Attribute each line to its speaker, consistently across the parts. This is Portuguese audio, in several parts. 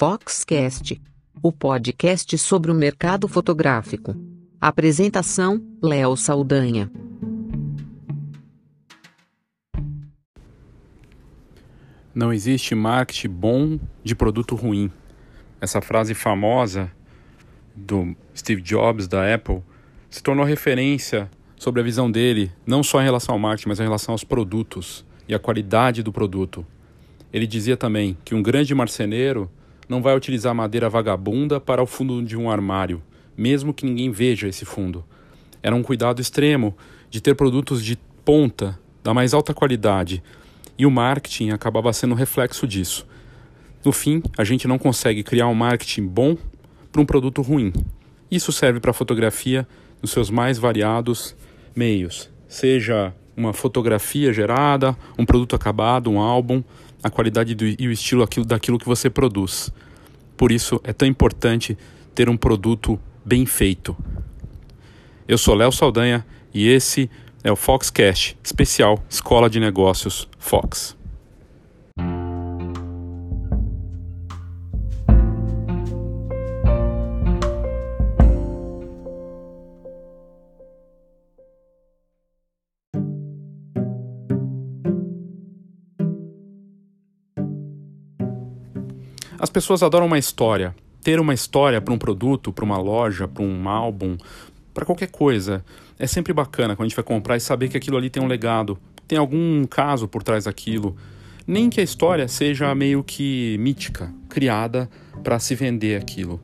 Speaker 1: Foxcast, o podcast sobre o mercado fotográfico. Apresentação: Léo Saldanha.
Speaker 2: Não existe marketing bom de produto ruim. Essa frase famosa do Steve Jobs da Apple se tornou referência sobre a visão dele, não só em relação ao marketing, mas em relação aos produtos e a qualidade do produto. Ele dizia também que um grande marceneiro não vai utilizar madeira vagabunda para o fundo de um armário, mesmo que ninguém veja esse fundo. Era um cuidado extremo de ter produtos de ponta, da mais alta qualidade, e o marketing acabava sendo reflexo disso. No fim, a gente não consegue criar um marketing bom para um produto ruim. Isso serve para fotografia nos seus mais variados meios, seja uma fotografia gerada, um produto acabado, um álbum, a qualidade do, e o estilo daquilo que você produz. Por isso é tão importante ter um produto bem feito. Eu sou Léo Saldanha e esse é o Foxcast, especial Escola de Negócios Fox. As pessoas adoram uma história. Ter uma história para um produto, para uma loja, para um álbum, para qualquer coisa. É sempre bacana quando a gente vai comprar e saber que aquilo ali tem um legado, tem algum caso por trás daquilo. Nem que a história seja meio que mítica, criada para se vender aquilo.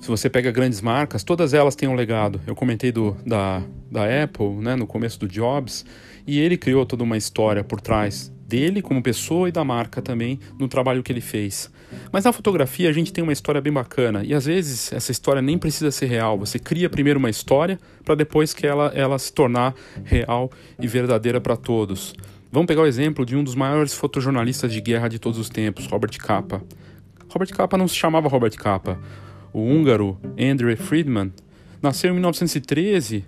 Speaker 2: Se você pega grandes marcas, todas elas têm um legado. Eu comentei do, da, da Apple, né, no começo do Jobs, e ele criou toda uma história por trás dele como pessoa e da marca também no trabalho que ele fez. Mas na fotografia a gente tem uma história bem bacana e às vezes essa história nem precisa ser real. Você cria primeiro uma história para depois que ela, ela se tornar real e verdadeira para todos. Vamos pegar o exemplo de um dos maiores fotojornalistas de guerra de todos os tempos, Robert Capa. Robert Capa não se chamava Robert Capa. O húngaro Andrew Friedman nasceu em 1913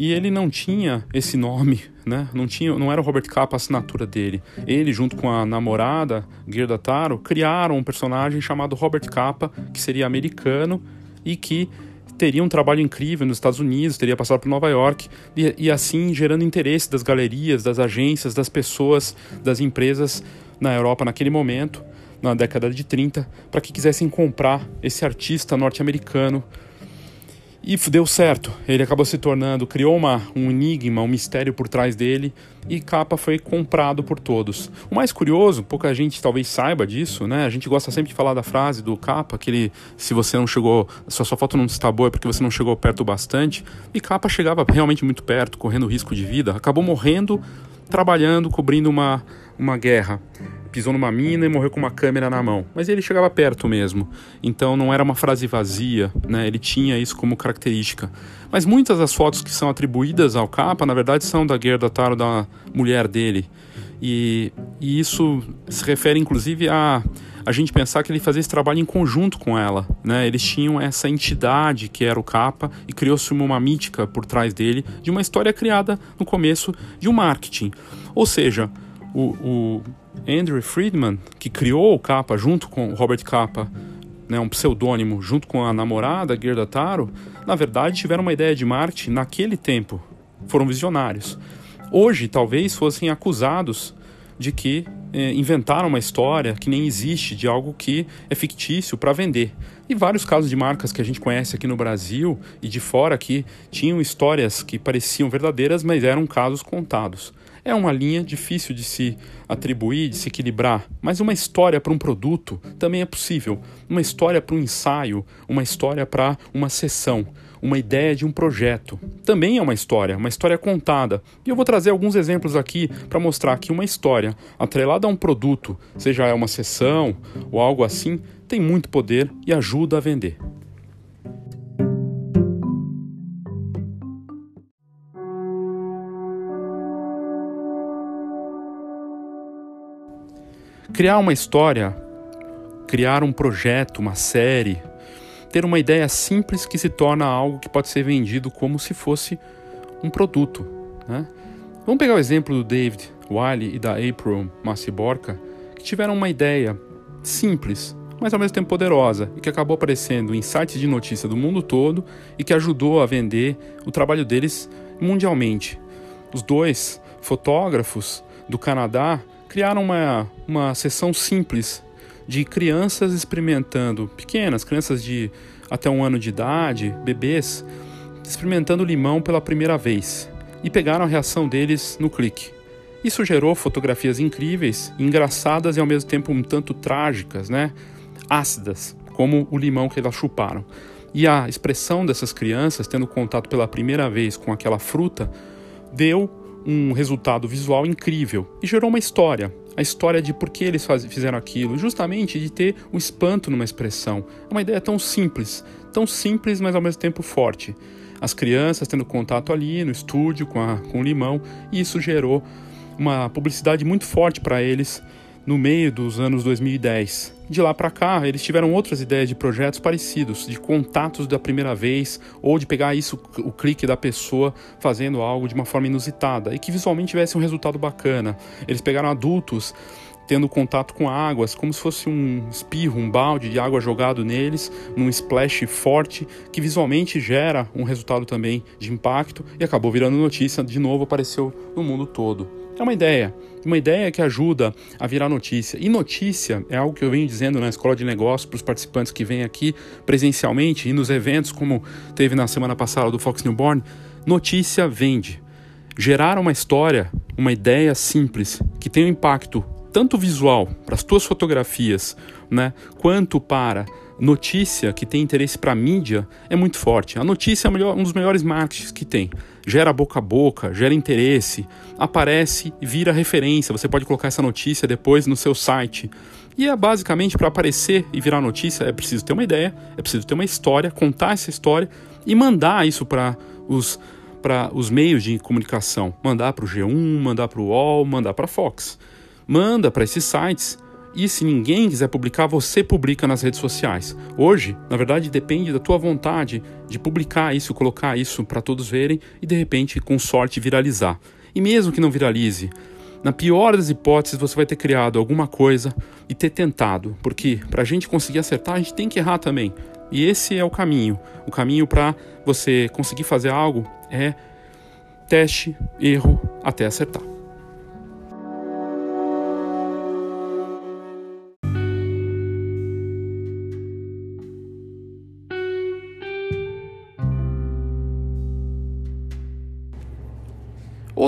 Speaker 2: e ele não tinha esse nome, né? Não tinha, não era o Robert Capa a assinatura dele. Ele junto com a namorada Gerda Taro criaram um personagem chamado Robert Capa, que seria americano e que teria um trabalho incrível nos Estados Unidos, teria passado por Nova York e, e assim gerando interesse das galerias, das agências, das pessoas, das empresas na Europa naquele momento, na década de 30, para que quisessem comprar esse artista norte-americano e deu certo. Ele acabou se tornando, criou uma, um enigma, um mistério por trás dele e Capa foi comprado por todos. O mais curioso, pouca gente talvez saiba disso, né? A gente gosta sempre de falar da frase do Capa, que ele, se você não chegou, se a sua foto não está boa é porque você não chegou perto bastante. E Capa chegava realmente muito perto, correndo risco de vida, acabou morrendo trabalhando, cobrindo uma, uma guerra pisou numa mina e morreu com uma câmera na mão. Mas ele chegava perto mesmo. Então não era uma frase vazia, né? Ele tinha isso como característica. Mas muitas das fotos que são atribuídas ao capa, na verdade, são da Gerda Taro, da mulher dele. E, e isso se refere inclusive a a gente pensar que ele fazia esse trabalho em conjunto com ela, né? Eles tinham essa entidade que era o capa e criou-se uma mítica por trás dele de uma história criada no começo de um marketing. Ou seja, o, o Andrew Friedman, que criou o Capa junto com Robert Capa, né, um pseudônimo, junto com a namorada Gerda Taro, na verdade tiveram uma ideia de marketing naquele tempo. Foram visionários. Hoje, talvez fossem acusados de que eh, inventaram uma história que nem existe, de algo que é fictício para vender. E vários casos de marcas que a gente conhece aqui no Brasil e de fora que tinham histórias que pareciam verdadeiras, mas eram casos contados. É uma linha difícil de se atribuir, de se equilibrar, mas uma história para um produto também é possível. Uma história para um ensaio, uma história para uma sessão, uma ideia de um projeto. Também é uma história, uma história contada. E eu vou trazer alguns exemplos aqui para mostrar que uma história atrelada a um produto, seja uma sessão ou algo assim, tem muito poder e ajuda a vender. Criar uma história, criar um projeto, uma série, ter uma ideia simples que se torna algo que pode ser vendido como se fosse um produto. Né? Vamos pegar o exemplo do David Wiley e da April Maciborka, que tiveram uma ideia simples, mas ao mesmo tempo poderosa, e que acabou aparecendo em sites de notícia do mundo todo e que ajudou a vender o trabalho deles mundialmente. Os dois fotógrafos do Canadá criaram uma, uma sessão simples de crianças experimentando, pequenas, crianças de até um ano de idade, bebês, experimentando limão pela primeira vez e pegaram a reação deles no clique. Isso gerou fotografias incríveis, engraçadas e ao mesmo tempo um tanto trágicas, né? Ácidas, como o limão que elas chuparam. E a expressão dessas crianças, tendo contato pela primeira vez com aquela fruta, deu um resultado visual incrível e gerou uma história. A história de por que eles faz, fizeram aquilo, justamente de ter o um espanto numa expressão. É uma ideia tão simples, tão simples, mas ao mesmo tempo forte. As crianças tendo contato ali no estúdio com, a, com o limão, e isso gerou uma publicidade muito forte para eles no meio dos anos 2010. De lá para cá, eles tiveram outras ideias de projetos parecidos, de contatos da primeira vez, ou de pegar isso, o clique da pessoa fazendo algo de uma forma inusitada e que visualmente tivesse um resultado bacana. Eles pegaram adultos tendo contato com águas, como se fosse um espirro, um balde de água jogado neles, num splash forte, que visualmente gera um resultado também de impacto e acabou virando notícia, de novo apareceu no mundo todo. É uma ideia, uma ideia que ajuda a virar notícia. E notícia é algo que eu venho dizendo na escola de negócios para os participantes que vêm aqui presencialmente e nos eventos, como teve na semana passada do Fox Newborn. Notícia vende. Gerar uma história, uma ideia simples, que tem um impacto tanto visual para as tuas fotografias, né, quanto para notícia que tem interesse para mídia é muito forte. A notícia é um dos melhores marketings que tem. Gera boca a boca, gera interesse, aparece e vira referência. Você pode colocar essa notícia depois no seu site. E é basicamente para aparecer e virar notícia é preciso ter uma ideia, é preciso ter uma história, contar essa história e mandar isso para os para os meios de comunicação, mandar para o G1, mandar para o UOL, mandar para a Fox. Manda para esses sites e se ninguém quiser publicar, você publica nas redes sociais. Hoje, na verdade, depende da tua vontade de publicar isso, colocar isso para todos verem e de repente, com sorte, viralizar. E mesmo que não viralize, na pior das hipóteses, você vai ter criado alguma coisa e ter tentado, porque para a gente conseguir acertar, a gente tem que errar também. E esse é o caminho. O caminho para você conseguir fazer algo é teste, erro até acertar.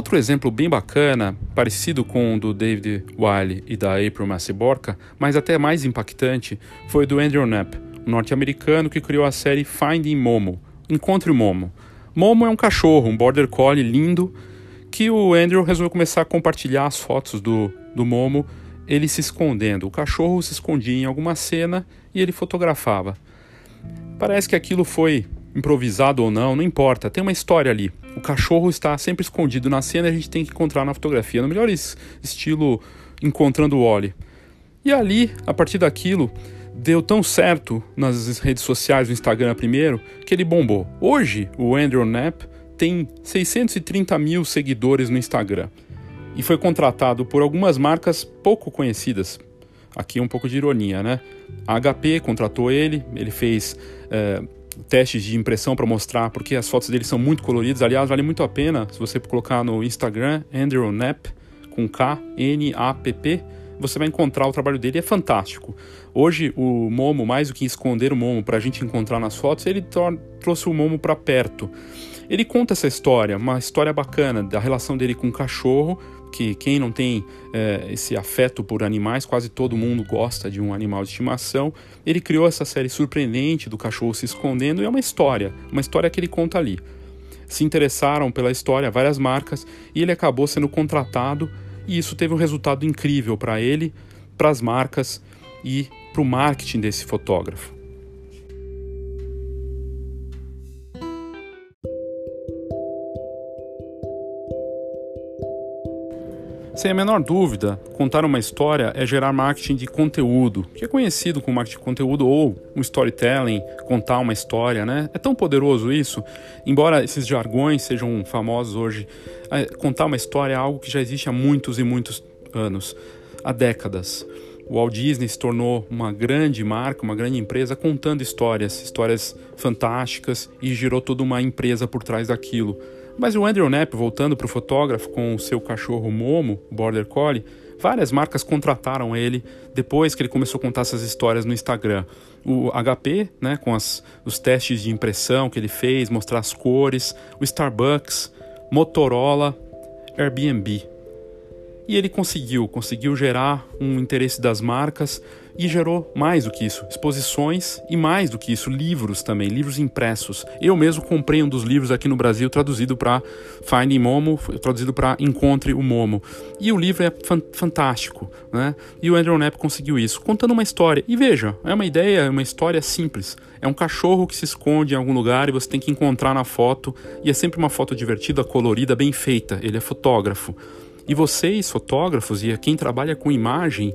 Speaker 2: Outro exemplo bem bacana, parecido com o do David Wiley e da April Maciborca, mas até mais impactante, foi do Andrew Knapp, um norte-americano que criou a série Finding Momo, Encontre Momo. Momo é um cachorro, um border collie lindo, que o Andrew resolveu começar a compartilhar as fotos do, do Momo, ele se escondendo. O cachorro se escondia em alguma cena e ele fotografava. Parece que aquilo foi improvisado ou não, não importa, tem uma história ali. O cachorro está sempre escondido na cena e a gente tem que encontrar na fotografia, no melhor estilo encontrando o Oli. E ali, a partir daquilo, deu tão certo nas redes sociais, no Instagram primeiro, que ele bombou. Hoje, o Andrew Knapp tem 630 mil seguidores no Instagram e foi contratado por algumas marcas pouco conhecidas. Aqui um pouco de ironia, né? A HP contratou ele, ele fez. É, testes de impressão para mostrar, porque as fotos dele são muito coloridas. Aliás, vale muito a pena se você colocar no Instagram Andrew Knapp com K N A P P, você vai encontrar o trabalho dele, é fantástico. Hoje o Momo, mais do que esconder o Momo para a gente encontrar nas fotos, ele trouxe o Momo para perto. Ele conta essa história, uma história bacana da relação dele com o cachorro, que quem não tem é, esse afeto por animais, quase todo mundo gosta de um animal de estimação. Ele criou essa série surpreendente do cachorro se escondendo e é uma história, uma história que ele conta ali. Se interessaram pela história várias marcas e ele acabou sendo contratado e isso teve um resultado incrível para ele, para as marcas e para o marketing desse fotógrafo. Sem a menor dúvida, contar uma história é gerar marketing de conteúdo, que é conhecido como marketing de conteúdo ou um storytelling, contar uma história, né? É tão poderoso isso, embora esses jargões sejam famosos hoje, contar uma história é algo que já existe há muitos e muitos anos, há décadas. o Walt Disney se tornou uma grande marca, uma grande empresa contando histórias, histórias fantásticas e girou toda uma empresa por trás daquilo. Mas o Andrew Knapp, voltando para o fotógrafo com o seu cachorro Momo, Border Collie, várias marcas contrataram ele depois que ele começou a contar essas histórias no Instagram. O HP, né, com as, os testes de impressão que ele fez, mostrar as cores, o Starbucks, Motorola, Airbnb. E ele conseguiu, conseguiu gerar um interesse das marcas e gerou mais do que isso, exposições e mais do que isso, livros também, livros impressos. Eu mesmo comprei um dos livros aqui no Brasil traduzido para Finding Momo, traduzido para Encontre o Momo. E o livro é fantástico, né? E o Andrew Knapp conseguiu isso, contando uma história. E veja, é uma ideia, é uma história simples. É um cachorro que se esconde em algum lugar e você tem que encontrar na foto, e é sempre uma foto divertida, colorida, bem feita. Ele é fotógrafo. E vocês, fotógrafos, e quem trabalha com imagem,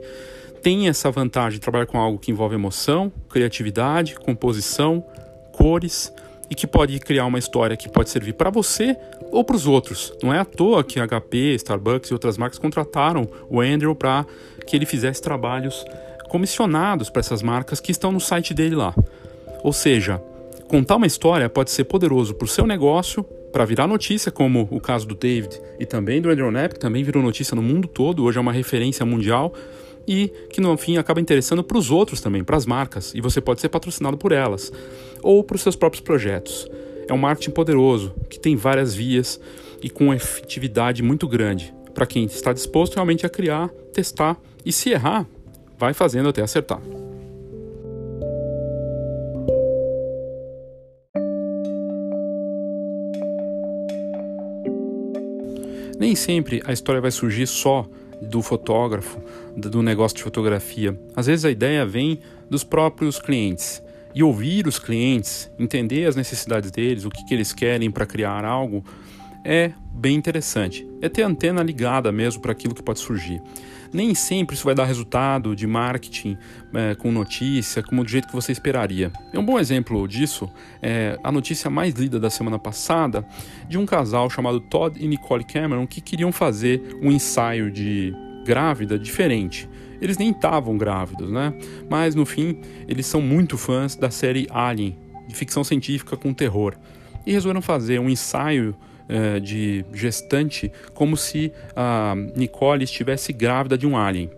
Speaker 2: tem essa vantagem de trabalhar com algo que envolve emoção, criatividade, composição, cores e que pode criar uma história que pode servir para você ou para os outros. Não é à toa que HP, Starbucks e outras marcas contrataram o Andrew para que ele fizesse trabalhos comissionados para essas marcas que estão no site dele lá. Ou seja, contar uma história pode ser poderoso para o seu negócio, para virar notícia, como o caso do David e também do Andrew Knapp, que também virou notícia no mundo todo, hoje é uma referência mundial e que no fim acaba interessando para os outros também, para as marcas, e você pode ser patrocinado por elas ou para os seus próprios projetos. É um marketing poderoso que tem várias vias e com efetividade muito grande para quem está disposto realmente a criar, testar e se errar, vai fazendo até acertar. Nem sempre a história vai surgir só do fotógrafo, do negócio de fotografia. Às vezes a ideia vem dos próprios clientes. E ouvir os clientes, entender as necessidades deles, o que, que eles querem para criar algo, é bem interessante. É ter a antena ligada mesmo para aquilo que pode surgir nem sempre isso vai dar resultado de marketing é, com notícia, como do jeito que você esperaria. Um bom exemplo disso é a notícia mais lida da semana passada de um casal chamado Todd e Nicole Cameron que queriam fazer um ensaio de grávida diferente. Eles nem estavam grávidos, né? Mas no fim, eles são muito fãs da série Alien, de ficção científica com terror. E resolveram fazer um ensaio eh, de gestante como se a Nicole estivesse grávida de um alien.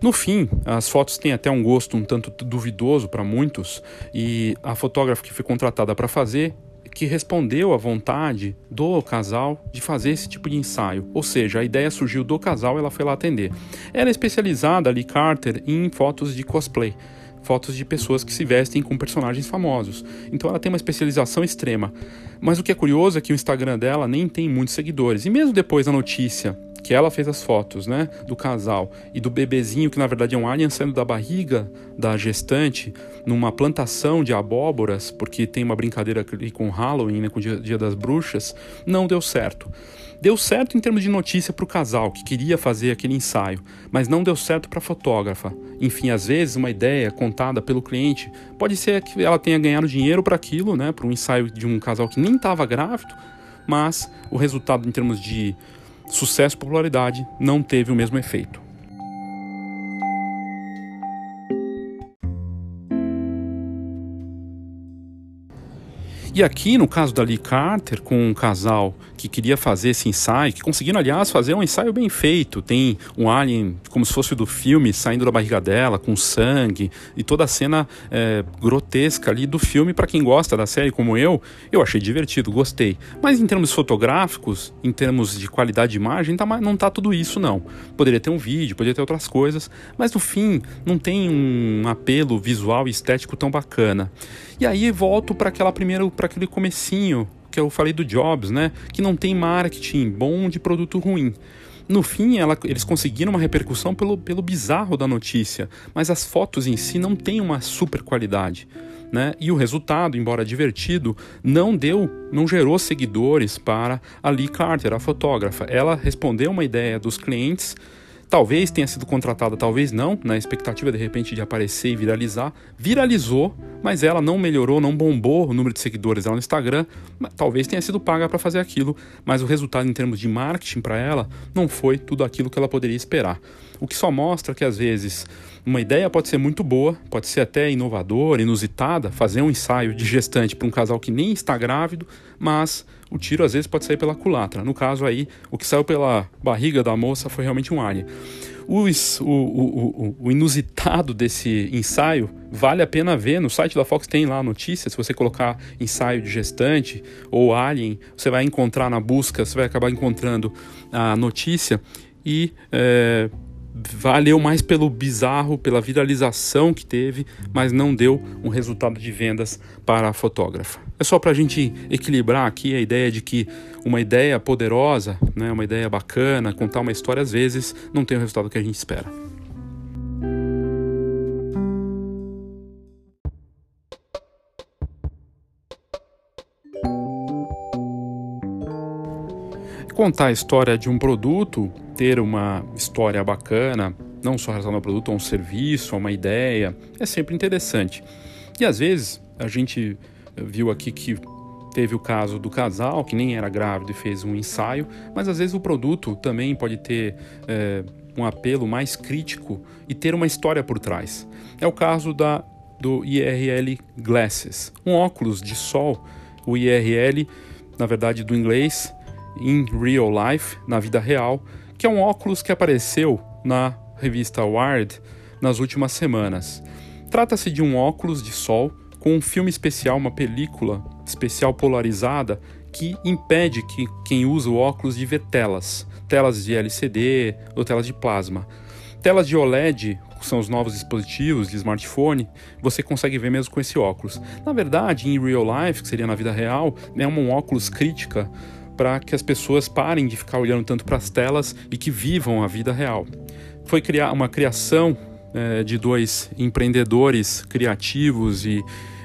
Speaker 2: No fim, as fotos têm até um gosto um tanto duvidoso para muitos, e a fotógrafa que foi contratada para fazer que respondeu à vontade do casal de fazer esse tipo de ensaio. Ou seja, a ideia surgiu do casal, ela foi lá atender. Ela é especializada, ali Carter, em fotos de cosplay fotos de pessoas que se vestem com personagens famosos. Então ela tem uma especialização extrema. Mas o que é curioso é que o Instagram dela nem tem muitos seguidores. E mesmo depois da notícia que ela fez as fotos, né, do casal e do bebezinho que na verdade é um alien saindo da barriga da gestante numa plantação de abóboras, porque tem uma brincadeira com Halloween, né, com o dia, dia das bruxas, não deu certo. Deu certo em termos de notícia para o casal que queria fazer aquele ensaio, mas não deu certo para a fotógrafa. Enfim, às vezes uma ideia contada pelo cliente pode ser que ela tenha ganhado dinheiro para aquilo, né, para um ensaio de um casal que nem estava grávido, mas o resultado em termos de sucesso e popularidade não teve o mesmo efeito. E aqui, no caso da Lee Carter, com um casal que queria fazer esse ensaio, que conseguiram, aliás, fazer um ensaio bem feito. Tem um alien, como se fosse do filme, saindo da barriga dela, com sangue, e toda a cena é, grotesca ali do filme, para quem gosta da série como eu, eu achei divertido, gostei. Mas em termos fotográficos, em termos de qualidade de imagem, tá, não tá tudo isso, não. Poderia ter um vídeo, poderia ter outras coisas, mas no fim, não tem um apelo visual e estético tão bacana. E aí volto para aquela primeira, para aquele comecinho que eu falei do Jobs, né? Que não tem marketing bom de produto ruim. No fim, ela, eles conseguiram uma repercussão pelo, pelo bizarro da notícia, mas as fotos em si não têm uma super qualidade. Né? E o resultado, embora divertido, não deu, não gerou seguidores para a Lee Carter, a fotógrafa. Ela respondeu uma ideia dos clientes Talvez tenha sido contratada, talvez não, na expectativa de repente de aparecer e viralizar. Viralizou, mas ela não melhorou, não bombou o número de seguidores dela no Instagram. Talvez tenha sido paga para fazer aquilo, mas o resultado em termos de marketing para ela não foi tudo aquilo que ela poderia esperar. O que só mostra que às vezes uma ideia pode ser muito boa, pode ser até inovadora, inusitada, fazer um ensaio de gestante para um casal que nem está grávido, mas o tiro às vezes pode sair pela culatra. No caso aí, o que saiu pela barriga da moça foi realmente um alien. O, o, o, inusitado desse ensaio vale a pena ver. No site da Fox tem lá a notícia. Se você colocar ensaio de gestante ou alien, você vai encontrar na busca, você vai acabar encontrando a notícia. E é, valeu mais pelo bizarro, pela viralização que teve, mas não deu um resultado de vendas para a fotógrafa. É só para a gente equilibrar aqui a ideia de que uma ideia poderosa, né, uma ideia bacana, contar uma história às vezes não tem o resultado que a gente espera. Contar a história de um produto ter uma história bacana, não só relacionada ao produto, a um serviço, a uma ideia, é sempre interessante. E às vezes a gente viu aqui que teve o caso do casal que nem era grávido e fez um ensaio, mas às vezes o produto também pode ter é, um apelo mais crítico e ter uma história por trás. É o caso da, do IRL Glasses, um óculos de sol, o IRL, na verdade do inglês, in real life, na vida real, que é um óculos que apareceu na revista Wired nas últimas semanas. Trata-se de um óculos de sol com um filme especial, uma película especial polarizada que impede que quem usa o óculos de ver telas, telas de LCD ou telas de plasma. Telas de OLED, são os novos dispositivos de smartphone, você consegue ver mesmo com esse óculos. Na verdade, em real life, que seria na vida real, é um óculos crítica para que as pessoas parem de ficar olhando tanto para as telas e que vivam a vida real. Foi criar uma criação é, de dois empreendedores criativos e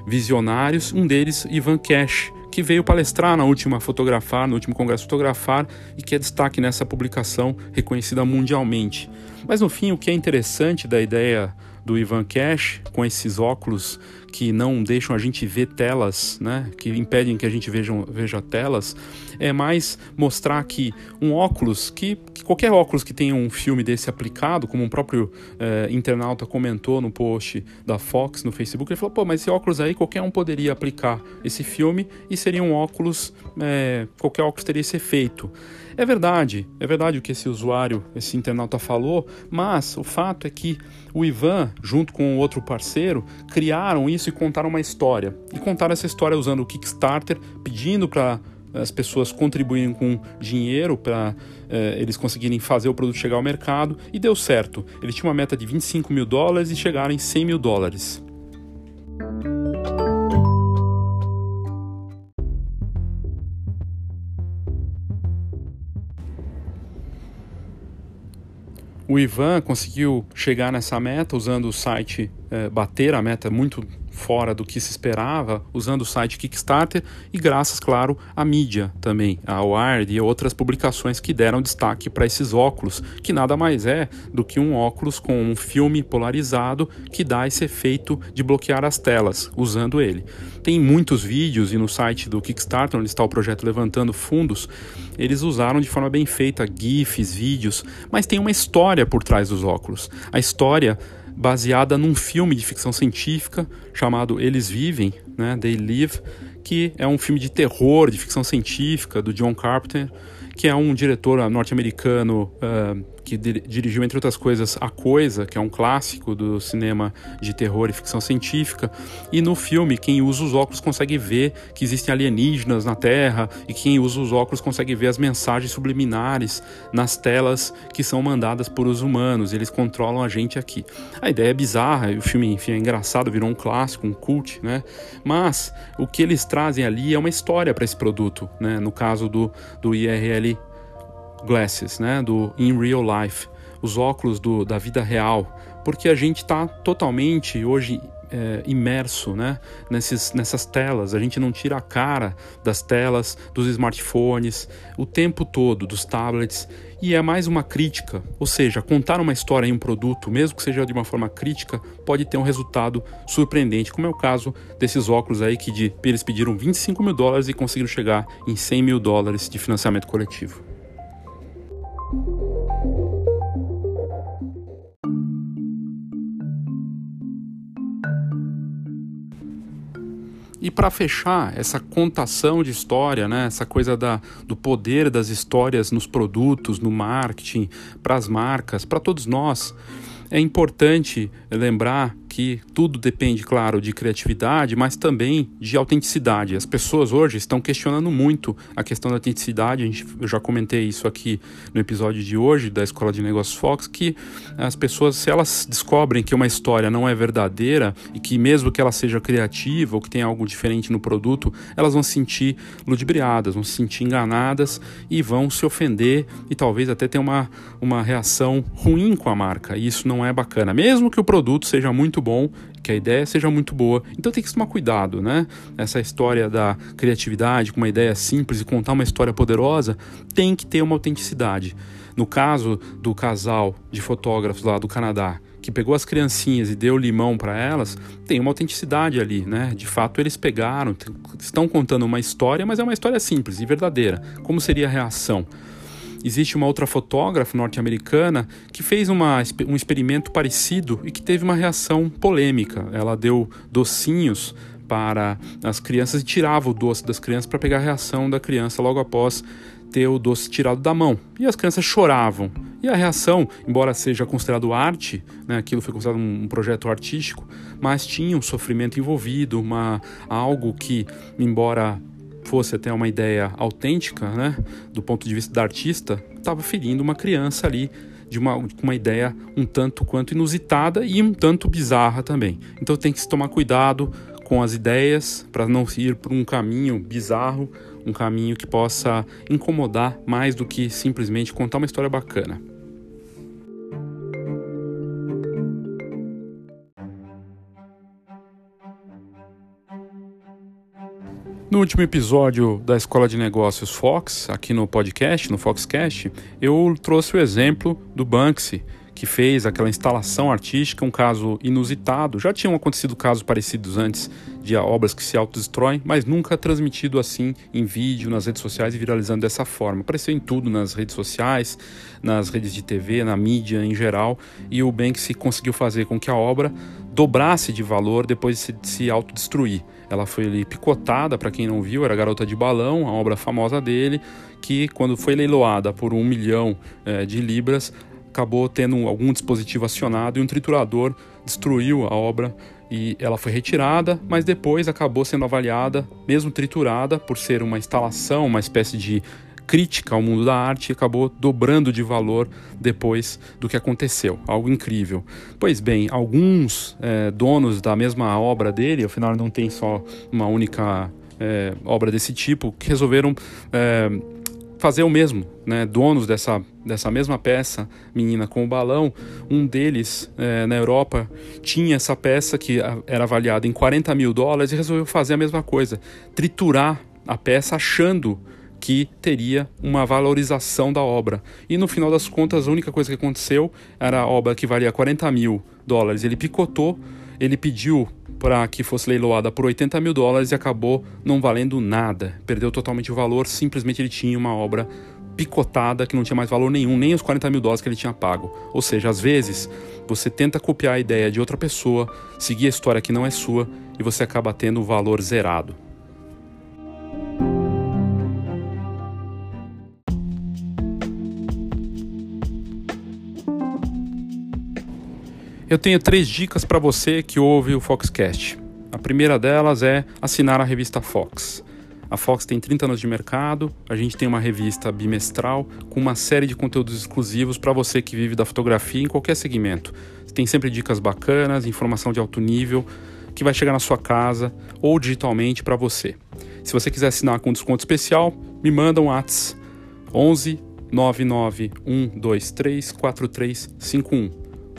Speaker 2: visionários, um deles Ivan Cash, que veio palestrar na última Fotografar, no último Congresso Fotografar e que é destaque nessa publicação reconhecida mundialmente. Mas no fim, o que é interessante da ideia do Ivan Cash, com esses óculos que não deixam a gente ver telas, né, que impedem que a gente veja, veja telas, é mais mostrar que um óculos, que, que qualquer óculos que tenha um filme desse aplicado, como um próprio é, internauta comentou no post da Fox no Facebook, ele falou: pô, mas esse óculos aí qualquer um poderia aplicar esse filme e seria um óculos, é, qualquer óculos teria esse efeito. É verdade, é verdade o que esse usuário, esse internauta falou, mas o fato é que o Ivan, junto com outro parceiro, criaram isso e contaram uma história. E contaram essa história usando o Kickstarter, pedindo para as pessoas contribuírem com dinheiro para eh, eles conseguirem fazer o produto chegar ao mercado e deu certo. Eles tinham uma meta de 25 mil dólares e chegaram em 100 mil dólares. O Ivan conseguiu chegar nessa meta usando o site, é, bater a meta muito fora do que se esperava, usando o site Kickstarter e graças, claro, à mídia também, a Wired e outras publicações que deram destaque para esses óculos, que nada mais é do que um óculos com um filme polarizado que dá esse efeito de bloquear as telas usando ele. Tem muitos vídeos e no site do Kickstarter, onde está o projeto levantando fundos, eles usaram de forma bem feita GIFs, vídeos, mas tem uma história por trás dos óculos. A história baseada num filme de ficção científica chamado Eles Vivem, né, They Live, que é um filme de terror, de ficção científica do John Carpenter, que é um diretor norte-americano uh, que dirigiu, entre outras coisas, A Coisa, que é um clássico do cinema de terror e ficção científica. E no filme, quem usa os óculos consegue ver que existem alienígenas na Terra, e quem usa os óculos consegue ver as mensagens subliminares nas telas que são mandadas por os humanos. Eles controlam a gente aqui. A ideia é bizarra, o filme, enfim, é engraçado, virou um clássico, um cult, né? Mas o que eles trazem ali é uma história para esse produto, né? No caso do, do IRL glasses, né, do in real life, os óculos do, da vida real, porque a gente está totalmente hoje é, imerso né, nesses, nessas telas. A gente não tira a cara das telas, dos smartphones, o tempo todo, dos tablets. E é mais uma crítica, ou seja, contar uma história em um produto, mesmo que seja de uma forma crítica, pode ter um resultado surpreendente, como é o caso desses óculos aí que de, eles pediram 25 mil dólares e conseguiram chegar em 100 mil dólares de financiamento coletivo. E para fechar essa contação de história, né, essa coisa da, do poder das histórias nos produtos, no marketing, para as marcas, para todos nós, é importante lembrar que tudo depende, claro, de criatividade, mas também de autenticidade. As pessoas hoje estão questionando muito a questão da autenticidade. A gente, eu já comentei isso aqui no episódio de hoje da Escola de Negócios Fox, que as pessoas, se elas descobrem que uma história não é verdadeira e que mesmo que ela seja criativa ou que tenha algo diferente no produto, elas vão se sentir ludibriadas, vão se sentir enganadas e vão se ofender e talvez até ter uma, uma reação ruim com a marca. E isso não é bacana. Mesmo que o produto seja muito muito bom, que a ideia seja muito boa. Então tem que tomar cuidado, né? Essa história da criatividade, com uma ideia simples e contar uma história poderosa, tem que ter uma autenticidade. No caso do casal de fotógrafos lá do Canadá, que pegou as criancinhas e deu limão para elas, tem uma autenticidade ali, né? De fato, eles pegaram, estão contando uma história, mas é uma história simples e verdadeira. Como seria a reação? Existe uma outra fotógrafa norte-americana que fez uma, um experimento parecido e que teve uma reação polêmica. Ela deu docinhos para as crianças e tirava o doce das crianças para pegar a reação da criança logo após ter o doce tirado da mão. E as crianças choravam. E a reação, embora seja considerado arte, né, aquilo foi considerado um projeto artístico, mas tinha um sofrimento envolvido, uma, algo que, embora fosse até uma ideia autêntica, né, do ponto de vista da artista, estava ferindo uma criança ali de uma, uma ideia um tanto quanto inusitada e um tanto bizarra também. Então tem que se tomar cuidado com as ideias para não ir por um caminho bizarro, um caminho que possa incomodar mais do que simplesmente contar uma história bacana. No último episódio da Escola de Negócios Fox, aqui no podcast, no Foxcast, eu trouxe o exemplo do Banksy, que fez aquela instalação artística, um caso inusitado. Já tinham acontecido casos parecidos antes de obras que se autodestroem, mas nunca transmitido assim em vídeo, nas redes sociais e viralizando dessa forma. Apareceu em tudo nas redes sociais, nas redes de TV, na mídia em geral, e o Banksy conseguiu fazer com que a obra dobrasse de valor depois de se, de se autodestruir. Ela foi ali picotada, para quem não viu, era Garota de Balão, a obra famosa dele, que quando foi leiloada por um milhão é, de libras, acabou tendo algum dispositivo acionado e um triturador destruiu a obra e ela foi retirada, mas depois acabou sendo avaliada, mesmo triturada, por ser uma instalação, uma espécie de crítica ao mundo da arte acabou dobrando de valor depois do que aconteceu. Algo incrível. Pois bem, alguns é, donos da mesma obra dele, afinal não tem só uma única é, obra desse tipo, que resolveram é, fazer o mesmo, né? Donos dessa, dessa mesma peça, Menina com o Balão, um deles é, na Europa tinha essa peça que era avaliada em 40 mil dólares e resolveu fazer a mesma coisa, triturar a peça achando que teria uma valorização da obra. E no final das contas, a única coisa que aconteceu era a obra que valia 40 mil dólares. Ele picotou, ele pediu para que fosse leiloada por 80 mil dólares e acabou não valendo nada. Perdeu totalmente o valor, simplesmente ele tinha uma obra picotada que não tinha mais valor nenhum, nem os 40 mil dólares que ele tinha pago. Ou seja, às vezes você tenta copiar a ideia de outra pessoa, seguir a história que não é sua e você acaba tendo o valor zerado. Eu tenho três dicas para você que ouve o Foxcast. A primeira delas é assinar a revista Fox. A Fox tem 30 anos de mercado, a gente tem uma revista bimestral com uma série de conteúdos exclusivos para você que vive da fotografia em qualquer segmento. Tem sempre dicas bacanas, informação de alto nível que vai chegar na sua casa ou digitalmente para você. Se você quiser assinar com desconto especial, me manda um WhatsApp 11 99 123 4351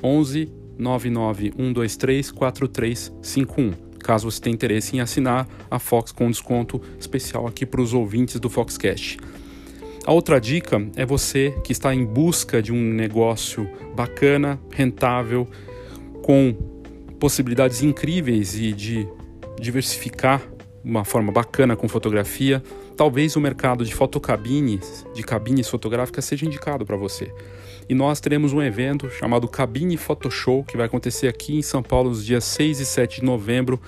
Speaker 2: 11 991234351, caso você tenha interesse em assinar a Fox com desconto especial aqui para os ouvintes do Foxcast. A outra dica é você que está em busca de um negócio bacana, rentável, com possibilidades incríveis e de diversificar uma forma bacana com fotografia, talvez o mercado de fotocabines, de cabines fotográficas, seja indicado para você. E nós teremos um evento chamado Cabine Photoshow, que vai acontecer aqui em São Paulo nos dias 6 e 7 de novembro,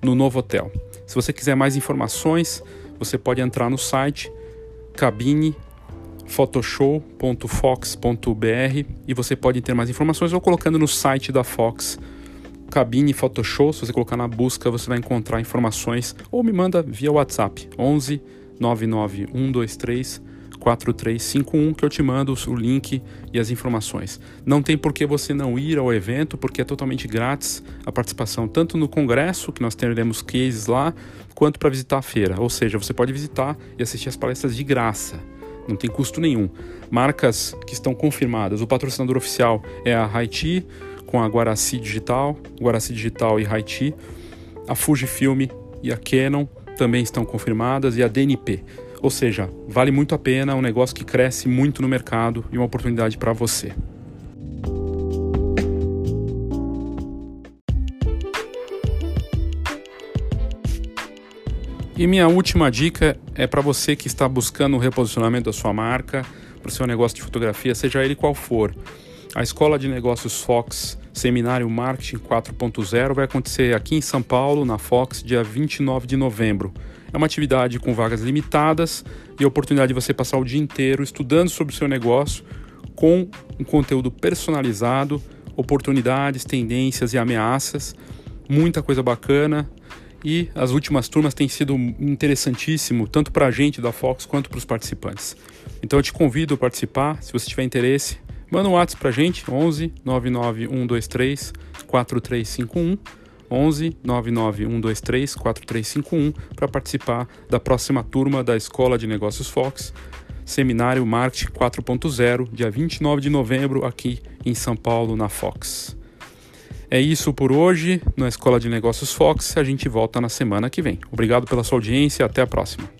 Speaker 2: no Novo Hotel. Se você quiser mais informações, você pode entrar no site cabinephotoshop.fox.br e você pode ter mais informações ou colocando no site da Fox Cabine Photoshop, se você colocar na busca, você vai encontrar informações ou me manda via WhatsApp 11 99123 4351 que eu te mando o link e as informações. Não tem por que você não ir ao evento, porque é totalmente grátis a participação, tanto no congresso, que nós teremos cases lá, quanto para visitar a feira. Ou seja, você pode visitar e assistir as palestras de graça. Não tem custo nenhum. Marcas que estão confirmadas. O patrocinador oficial é a Haiti, com a Guaraci Digital, Guaraci Digital e Haiti. A Fujifilm e a Canon também estão confirmadas e a DNP. Ou seja, vale muito a pena, é um negócio que cresce muito no mercado e uma oportunidade para você. E minha última dica é para você que está buscando o reposicionamento da sua marca, para o seu negócio de fotografia, seja ele qual for. A Escola de Negócios Fox Seminário Marketing 4.0 vai acontecer aqui em São Paulo, na Fox, dia 29 de novembro. É uma atividade com vagas limitadas e a oportunidade de você passar o dia inteiro estudando sobre o seu negócio com um conteúdo personalizado, oportunidades, tendências e ameaças. Muita coisa bacana. E as últimas turmas têm sido interessantíssimo, tanto para a gente da Fox quanto para os participantes. Então eu te convido a participar, se você tiver interesse, manda um WhatsApp para a gente, 11 99123 4351 11 99123 4351 para participar da próxima turma da Escola de Negócios Fox, Seminário Marketing 4.0, dia 29 de novembro, aqui em São Paulo, na Fox. É isso por hoje na Escola de Negócios Fox. A gente volta na semana que vem. Obrigado pela sua audiência. Até a próxima.